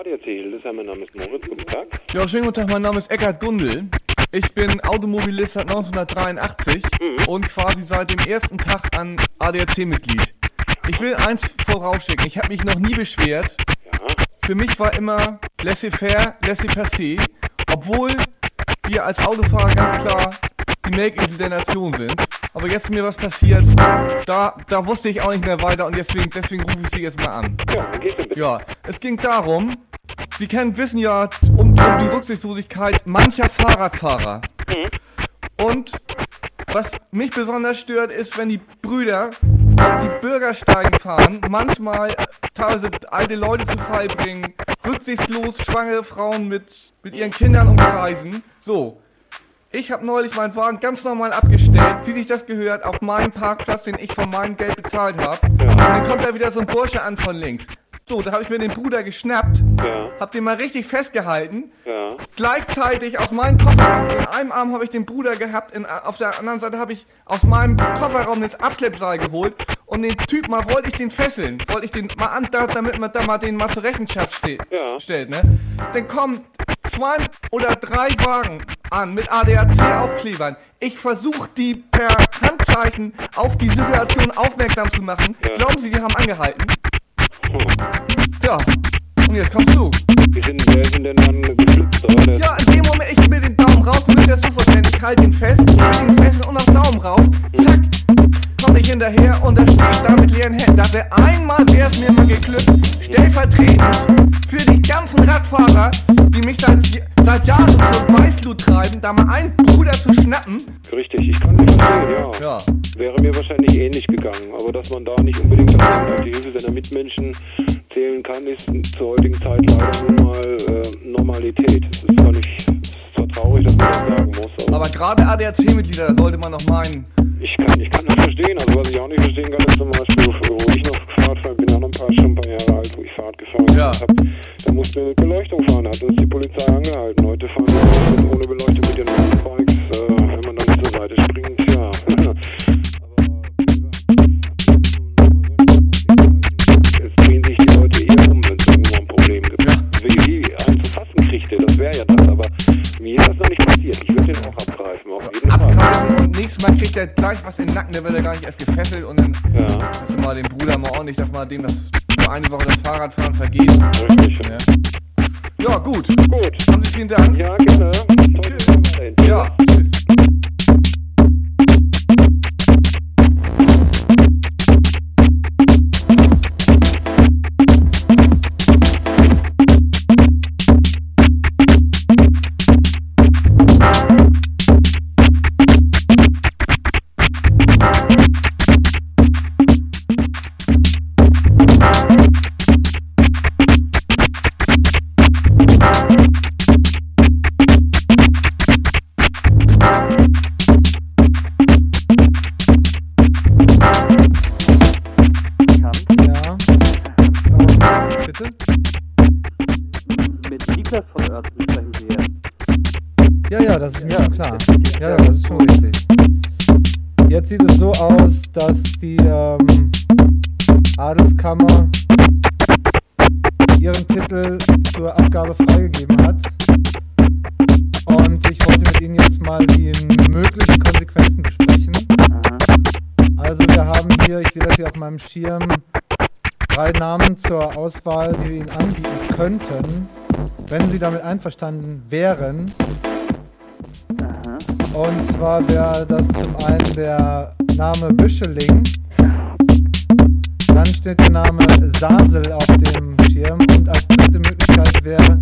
ADAC Hildesheim, mein Name ist Moritz, guten Tag. Ja, schönen guten Tag, mein Name ist Eckhard Gundel. Ich bin Automobilist seit 1983 und quasi seit dem ersten Tag an ADAC-Mitglied. Ich will eins vorausschicken, ich habe mich noch nie beschwert. Ja, Für mich war immer laissez-faire, laissez-passer, obwohl wir als Autofahrer ganz klar die Melkesel der Nation sind. Aber jetzt ist mir was passiert, da, da wusste ich auch nicht mehr weiter und deswegen, deswegen rufe ich Sie jetzt mal an. ja? Ja, es ging darum, Sie kennen, wissen ja um, um die Rücksichtslosigkeit mancher Fahrradfahrer. Und was mich besonders stört, ist, wenn die Brüder auf die Bürgersteigen fahren, manchmal äh, teilweise alte Leute zu Fall bringen, rücksichtslos schwangere Frauen mit, mit ihren Kindern umkreisen. So. Ich habe neulich meinen Wagen ganz normal abgestellt, wie sich das gehört, auf meinem Parkplatz, den ich von meinem Geld bezahlt habe. Und dann kommt da wieder so ein Bursche an von links. So, da habe ich mir den Bruder geschnappt, Ja, hab den mal richtig festgehalten, ja, gleichzeitig aus meinem Kofferraum, in einem Arm habe ich den Bruder gehabt, in, auf der anderen Seite habe ich aus meinem Kofferraum ins Abschleppseil geholt und den Typ mal wollte ich den fesseln, wollte ich den mal an, da- damit man da mal den mal zur Rechenschaft ste Ja. stellt, ne? Dann kommen zwei oder drei Wagen an mit ADAC-Aufklebern. Ich versuche die per Handzeichen auf die Situation aufmerksam zu machen. Ja. Glauben Sie, die haben angehalten? Ja. Und jetzt kommst du. wie sind, wer ist denn dann geflüchtet, oder? Ja, in dem Moment, ich will den Daumen raus, du musst das so vorstellen, ich halte ihn fest, will ihn fesseln und auf Daumen raus, zack, komm ich hinterher und da stehe ich da mit leeren Händen. Da wäre einmal, wäre es mir mal geglückt, stellvertretend für die ganzen Radfahrer, die mich seit, seit Jahren zur Weißglut treiben, da mal einen Bruder zu schnappen. Richtig, ich kann Sie verstehen, ja. Ja. Wäre mir wahrscheinlich ähnlich gegangen, aber dass man da nicht unbedingt auf die- Hilfe seiner Mitmenschen zählen kann, ist zur heutigen Zeit leider nun mal äh, Normalität. Es ist zwar nicht, es ist zwar traurig, dass man das sagen muss, aber, Aber gerade ADAC-Mitglieder, da sollte man noch meinen, ich kann, ich kann das verstehen. Also was ich auch nicht verstehen kann, ist zum Beispiel, wo ich noch Fahrrad fahre, bin auch noch ein paar, schon ein paar Jahre alt, wo ich Fahrrad gefahren Ja. hab, da mussten wir mit Beleuchtung fahren, da hat uns die Polizei angehalten. Heute fahren wir mit, ohne Beleuchtung mit den Mountainbikes, äh, wenn man da nicht zur Seite springt, ja. kriegt er gleich was in den Nacken, der wird er gar nicht erst gefesselt und dann Ja, müssen wir mal den Bruder mal ordentlich, dass man dem das für eine Woche das Fahrradfahren vergeht. richtig. Ja, ja gut. Gut. Haben Sie vielen Dank. Ja, gerne. Weiterhin. Ja, tschüss. Das ist mir Ja, klar. Ja, ja. das ist schon richtig. Jetzt sieht es so aus, dass die ähm, Adelskammer ihren Titel zur Abgabe freigegeben hat. Und ich wollte mit Ihnen jetzt mal die möglichen Konsequenzen besprechen. Also wir haben hier, ich sehe das hier auf meinem Schirm, drei Namen zur Auswahl, die wir Ihnen anbieten könnten, wenn Sie damit einverstanden wären. Und zwar wäre das zum einen der Name Büscheling, dann steht der Name Sasel auf dem Schirm und als dritte Möglichkeit wäre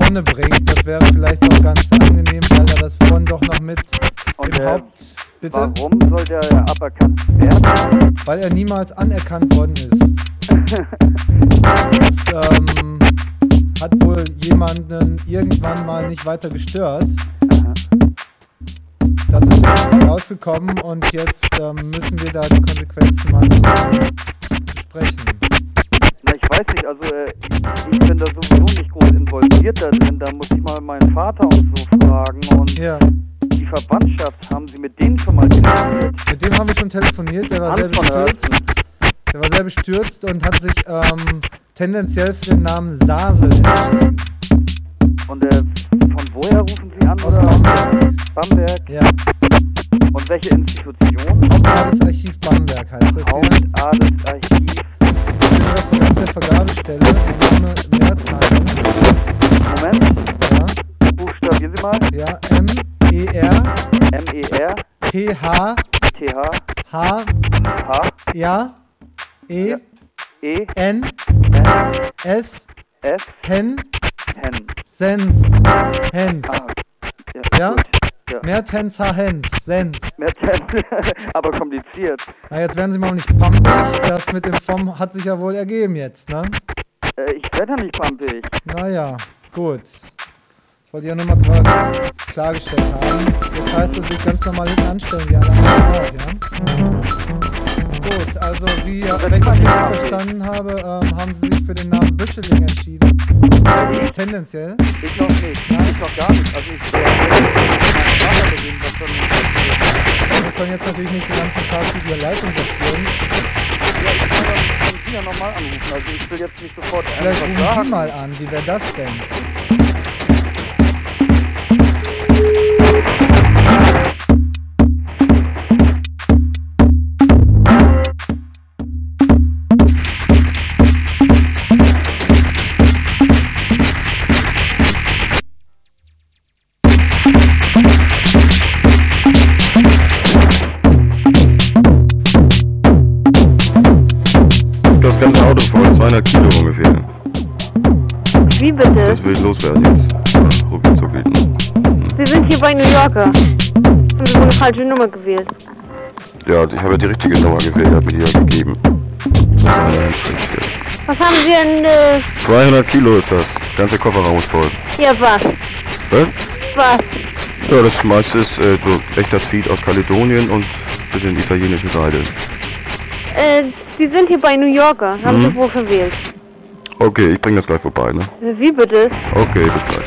Vonnebrink. Das wäre vielleicht auch ganz angenehm, weil er das vorhin doch noch mit Und im äh, Haupt... Bitte? warum soll der aberkannt werden? Weil er niemals anerkannt worden ist. Das ähm, hat wohl jemanden irgendwann mal nicht weiter gestört. Das ist jetzt rausgekommen und jetzt ähm, müssen wir da die Konsequenzen mal besprechen. Na, ich weiß nicht, also äh, ich bin da sowieso nicht groß involviert da drin. Da muss ich mal meinen Vater und so fragen. Und Ja, die Verwandtschaft, haben Sie mit denen schon mal telefoniert? mit dem haben wir schon telefoniert, der war sehr Hans von bestürzt. Der war sehr bestürzt und hat sich ähm, tendenziell für den Namen Sasel entschieden. Und äh, von woher rufen Sie an? Aus oder? Bamberg. Bamberg. Ja, Und welche Institution? Hauptadelsarchiv Bamberg heißt das hier. Hauptadelsarchiv. Ich bin Referent der Vergabestelle. Mein Name Mehrteilen. Moment, Ja, buchstabieren Sie mal. ja, M-E-R M-E-R, T-H T-H, H, H, ja, E, Ja. E, N, N, S, S, Hen, Hen. Sens, Hens. Ah, ja, Ja? gut. Ja. Mehrtenser Hens, Sens. Mehr Ten, aber kompliziert. Na, jetzt werden Sie mal nicht pampig. Das mit dem vom hat sich ja wohl ergeben jetzt, ne? Äh, ich werde ja nicht pampig. Naja, gut. Das wollte ich ja nur mal klar, klargestellt haben. Jetzt heißt es, sich ganz normal hinten anstellen, wie alle anderen auch, ja? Gut, also Sie, ja, wenn ich das richtig verstanden habe, ähm, haben Sie sich für den Namen Büscheling entschieden. Tendenziell. Ich noch nicht. Nein, ich noch gar nicht. Also ich werde? Wir können jetzt natürlich nicht den ganzen Tag die die Leitung blockieren. Ja, ich kann dann Sie ja nochmal anrufen. Also ich will jetzt nicht sofort Vielleicht rufen. Sie mal an. Wie wäre das denn? Wie bitte? Das will ich loswerden jetzt. Geht noch. Sie sind hier bei New Yorker. Haben Sie wohl eine falsche Nummer gewählt? Ja, ich habe ja die richtige Nummer gewählt, hat mir die ja gegeben. Was haben Sie denn, äh, 200 Kilo ist das. Ganze Kofferraum ist voll. ja was? Was? Was? Ja, das meiste ist äh, so echter Feed aus Kaledonien und bisschen italienische Seite. Äh, Sie sind hier bei New Yorker. Haben Mhm. Sie wohl verwählt? Okay, ich bring das gleich vorbei, ne? Wie bitte? Okay, bis gleich,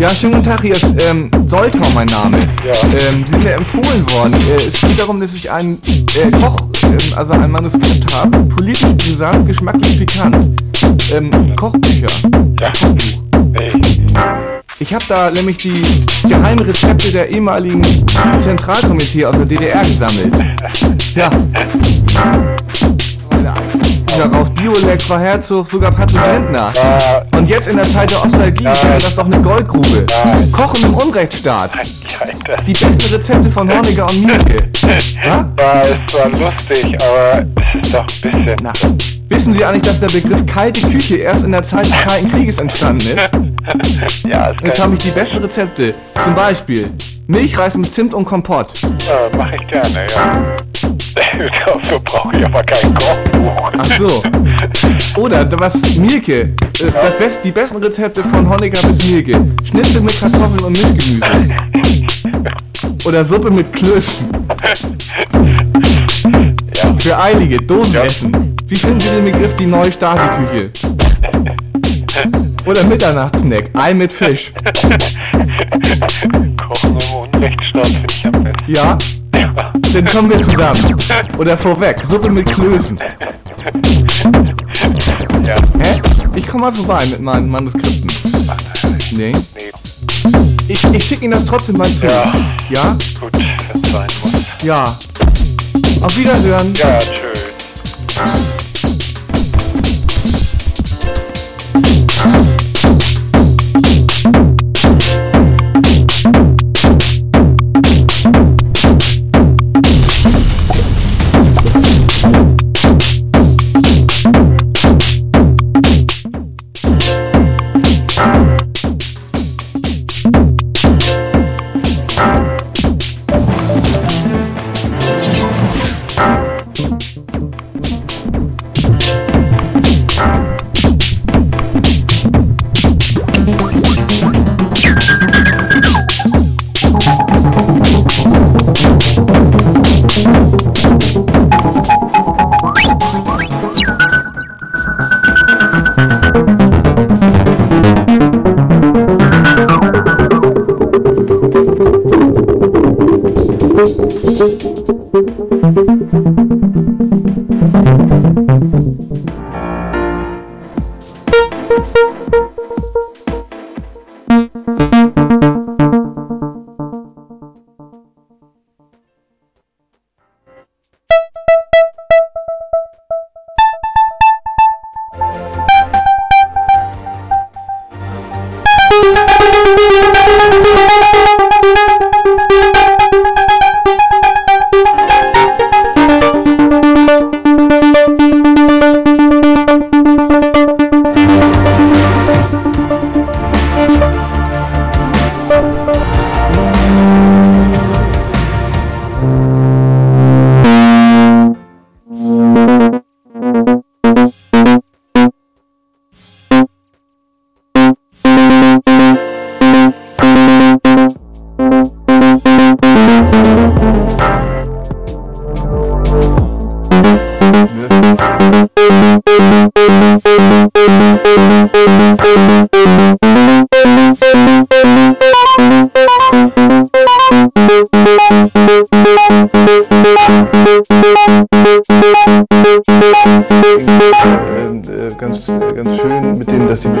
Ja, schönen guten Tag, hier ist ähm, Soltau mein Name. Ja. Ähm, Sie sind mir empfohlen worden. Äh, es geht darum, dass ich ein äh, Koch, ähm, also ein Manuskript habe, politisch gesagt, geschmacklich pikant. Ähm, Kochbücher. Ja. Ich habe da nämlich die geheimen Rezepte der ehemaligen Zentralkomitee aus der DDR gesammelt. Ja. Daraus Biolek, Frau Herzog, sogar Patrick Lindner. Und jetzt in der Zeit der Nostalgie wäre das doch eine Goldgrube. Kochen im Unrechtsstaat. Die besten Rezepte von Horniger und Mielke. War es zwar lustig, aber es ist doch ein bisschen. Na, wissen Sie eigentlich, dass der Begriff kalte Küche erst in der Zeit des Kalten Krieges entstanden ist? ja, es Jetzt habe ich die besten Rezepte. Zum Beispiel Milchreis mit Zimt und Kompott. Äh, mach ich gerne, ja. Dafür brauche ich aber kein Kochbuch. Ach so. Oder was Mielke. Äh, das best, die besten Rezepte von Honecker bis Mielke. Schnitzel mit Kartoffeln und Milchgemüse. Oder Suppe mit Klößen. Für Eilige, Dosenessen. Wie finden Sie den Begriff die neue Stasi-Küche? Oder Mitternachtssnack, Ei mit Fisch. Kochen im Unrechtsstaat finde ich am besten. Ja? Dann kommen wir zusammen. Oder vorweg, Suppe mit Klößen. Ja, Hä? Ich komme mal vorbei mit meinen Manuskripten. Nee? nee, Ich, ich schicke Ihnen das trotzdem mal zu. Ja. Ja? gut, wenn sein muss. Ja. Auf Wiederhören. Ja, tschüss. Äh, ganz, äh, ganz schön mit denen, dass sie. Mit